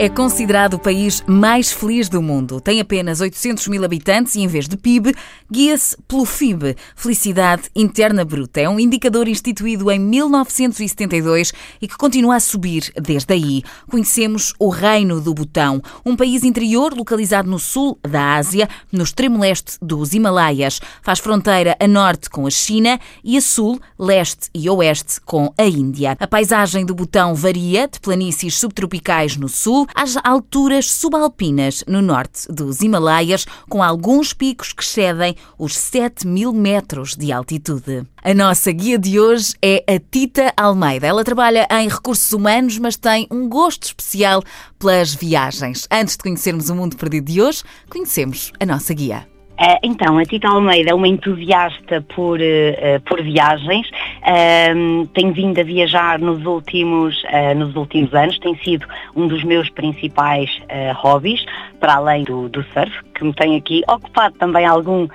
É considerado o país mais feliz do mundo. Tem apenas 800 mil habitantes e, em vez de PIB, guia-se pelo FIB, Felicidade Interna Bruta. É um indicador instituído em 1972 e que continua a subir desde aí. Conhecemos o Reino do Butão, um país interior localizado no sul da Ásia, no extremo leste dos Himalaias. Faz fronteira a norte com a China e a sul, leste e oeste com a Índia. A paisagem do Butão varia de planícies subtropicais no sul às alturas subalpinas no norte dos Himalaias, com alguns picos que excedem os 7 mil metros de altitude. A nossa guia de hoje é a Tita Almeida. Ela trabalha em recursos humanos, mas tem um gosto especial pelas viagens. Antes de conhecermos o mundo perdido de hoje, conhecemos a nossa guia. Uh, então, a Tita Almeida é uma entusiasta por, uh, por viagens, uh, tem vindo a viajar nos últimos, nos últimos anos, tem sido um dos meus principais hobbies, para além do, do surf, que me tem aqui ocupado também algum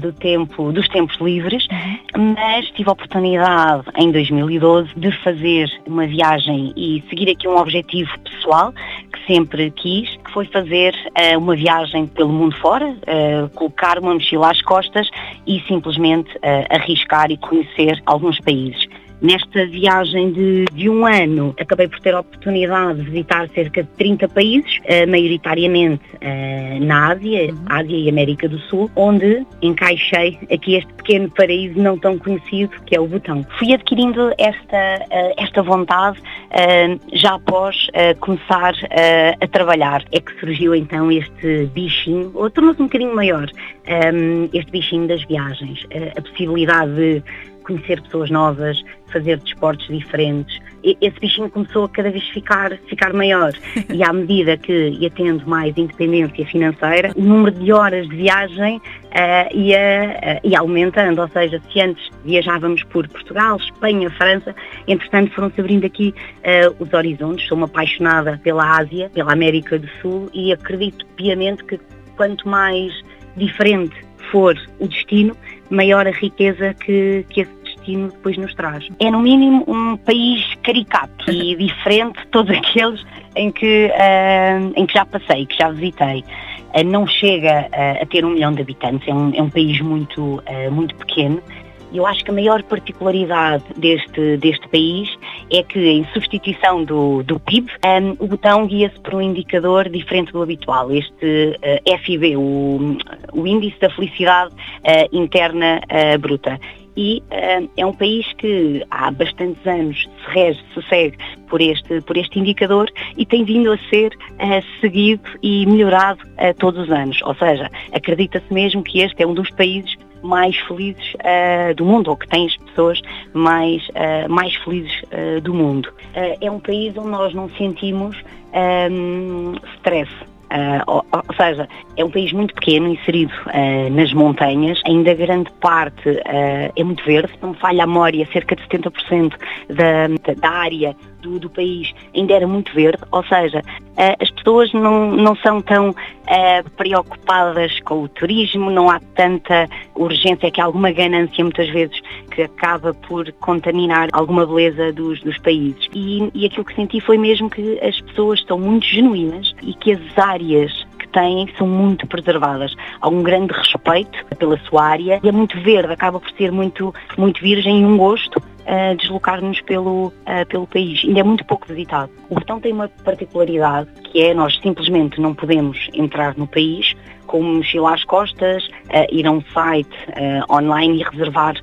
do tempo, dos tempos livres, uhum. mas tive a oportunidade em 2012 de fazer uma viagem e seguir aqui um objetivo pessoal que sempre quis, foi fazer uh, uma viagem pelo mundo fora, uh, colocar uma mochila às costas e simplesmente arriscar e conhecer alguns países. Nesta viagem de, de, um ano, acabei por ter a oportunidade de visitar cerca de 30 países, uh, maioritariamente uh, na Ásia, uhum. Ásia e América do Sul, onde encaixei aqui este pequeno paraíso não tão conhecido que é o Butão. Fui adquirindo esta, uh, esta vontade já após começar a trabalhar. É que surgiu então este bichinho, ou tornou-se um bocadinho maior, um, este bichinho das viagens. a possibilidade de conhecer pessoas novas, fazer desportos diferentes. Esse bichinho começou a cada vez ficar, ficar maior e à medida que ia tendo mais independência financeira, o número de horas de viagem uh, ia, uh, ia aumentando, ou seja, se antes viajávamos por Portugal, Espanha, França, entretanto foram-se abrindo aqui uh, os horizontes. Sou uma apaixonada pela Ásia, pela América do Sul e acredito piamente que quanto mais diferente for o destino, maior a riqueza que, que esse destino depois nos traz. É no mínimo um país caricato e diferente de todos aqueles em que, uh, em que já passei, que já visitei. Uh, não chega uh, a ter um milhão de habitantes, é um, é um país muito, muito pequeno. Eu acho que a maior particularidade deste, deste país é que, em substituição do, do PIB, um, o botão guia-se por um indicador diferente do habitual, este uh, FIB, o, o Índice da Felicidade uh, Interna uh, Bruta e uh, é um país que há bastantes anos se rege, se segue por este, por este indicador e tem vindo a ser uh, seguido e melhorado uh, todos os anos. Ou seja, acredita-se mesmo que este é um dos países mais felizes do mundo, ou que tem as pessoas mais, mais felizes do mundo. é um país onde nós não sentimos um, stress. Uh, ou, ou, seja, é um país muito pequeno, inserido uh, nas montanhas, ainda grande parte uh, é muito verde, não falha a memória, cerca de 70% da, da área do, do, país ainda era muito verde, ou seja, as pessoas não, não são tão preocupadas com o turismo, não há tanta urgência, que há alguma ganância muitas vezes que acaba por contaminar alguma beleza dos, dos países. E, e aquilo que senti foi mesmo que as pessoas estão muito genuínas e que as áreas que têm são muito preservadas. Há um grande respeito pela sua área e é muito verde, acaba por ser muito, muito virgem e um gosto uh, deslocar-nos pelo, uh, pelo país. Ainda é muito pouco visitado. O botão tem uma particularidade que é nós simplesmente não podemos entrar no país com uma mochila às costas, uh, ir a um site uh, online e reservar,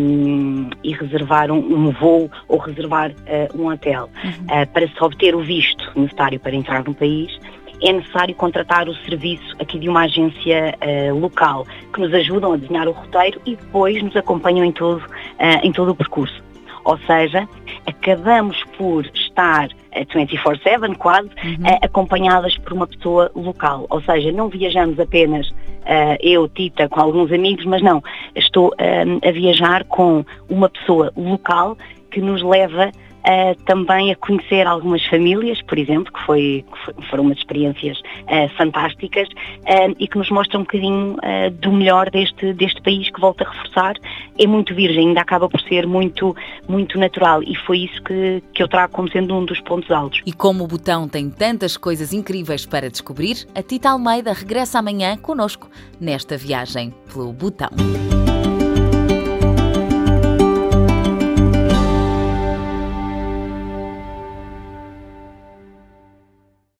um, e reservar um, um, voo ou reservar uh, um hotel. Uhum. para se obter o visto necessário para entrar no país, é necessário contratar o serviço aqui de uma agência uh, local que nos ajudam a desenhar o roteiro e depois nos acompanham em todo, uh, em todo o percurso. Ou seja, acabamos por estar 24-7 eh, quase, uhum. acompanhadas por uma pessoa local. Ou seja, não viajamos apenas eu, Tita, com alguns amigos, mas não, estou a viajar com uma pessoa local que nos leva uh, também a conhecer algumas famílias, por exemplo, que, foi, que foram umas experiências uh, fantásticas e que nos mostram um bocadinho do melhor deste, deste país que volta a reforçar. É muito virgem, ainda acaba por ser muito, muito natural e foi isso que, que eu trago como sendo um dos pontos altos. E como o Botão tem tantas coisas incríveis para descobrir, a Tita Almeida regressa amanhã conosco nesta viagem pelo Botão.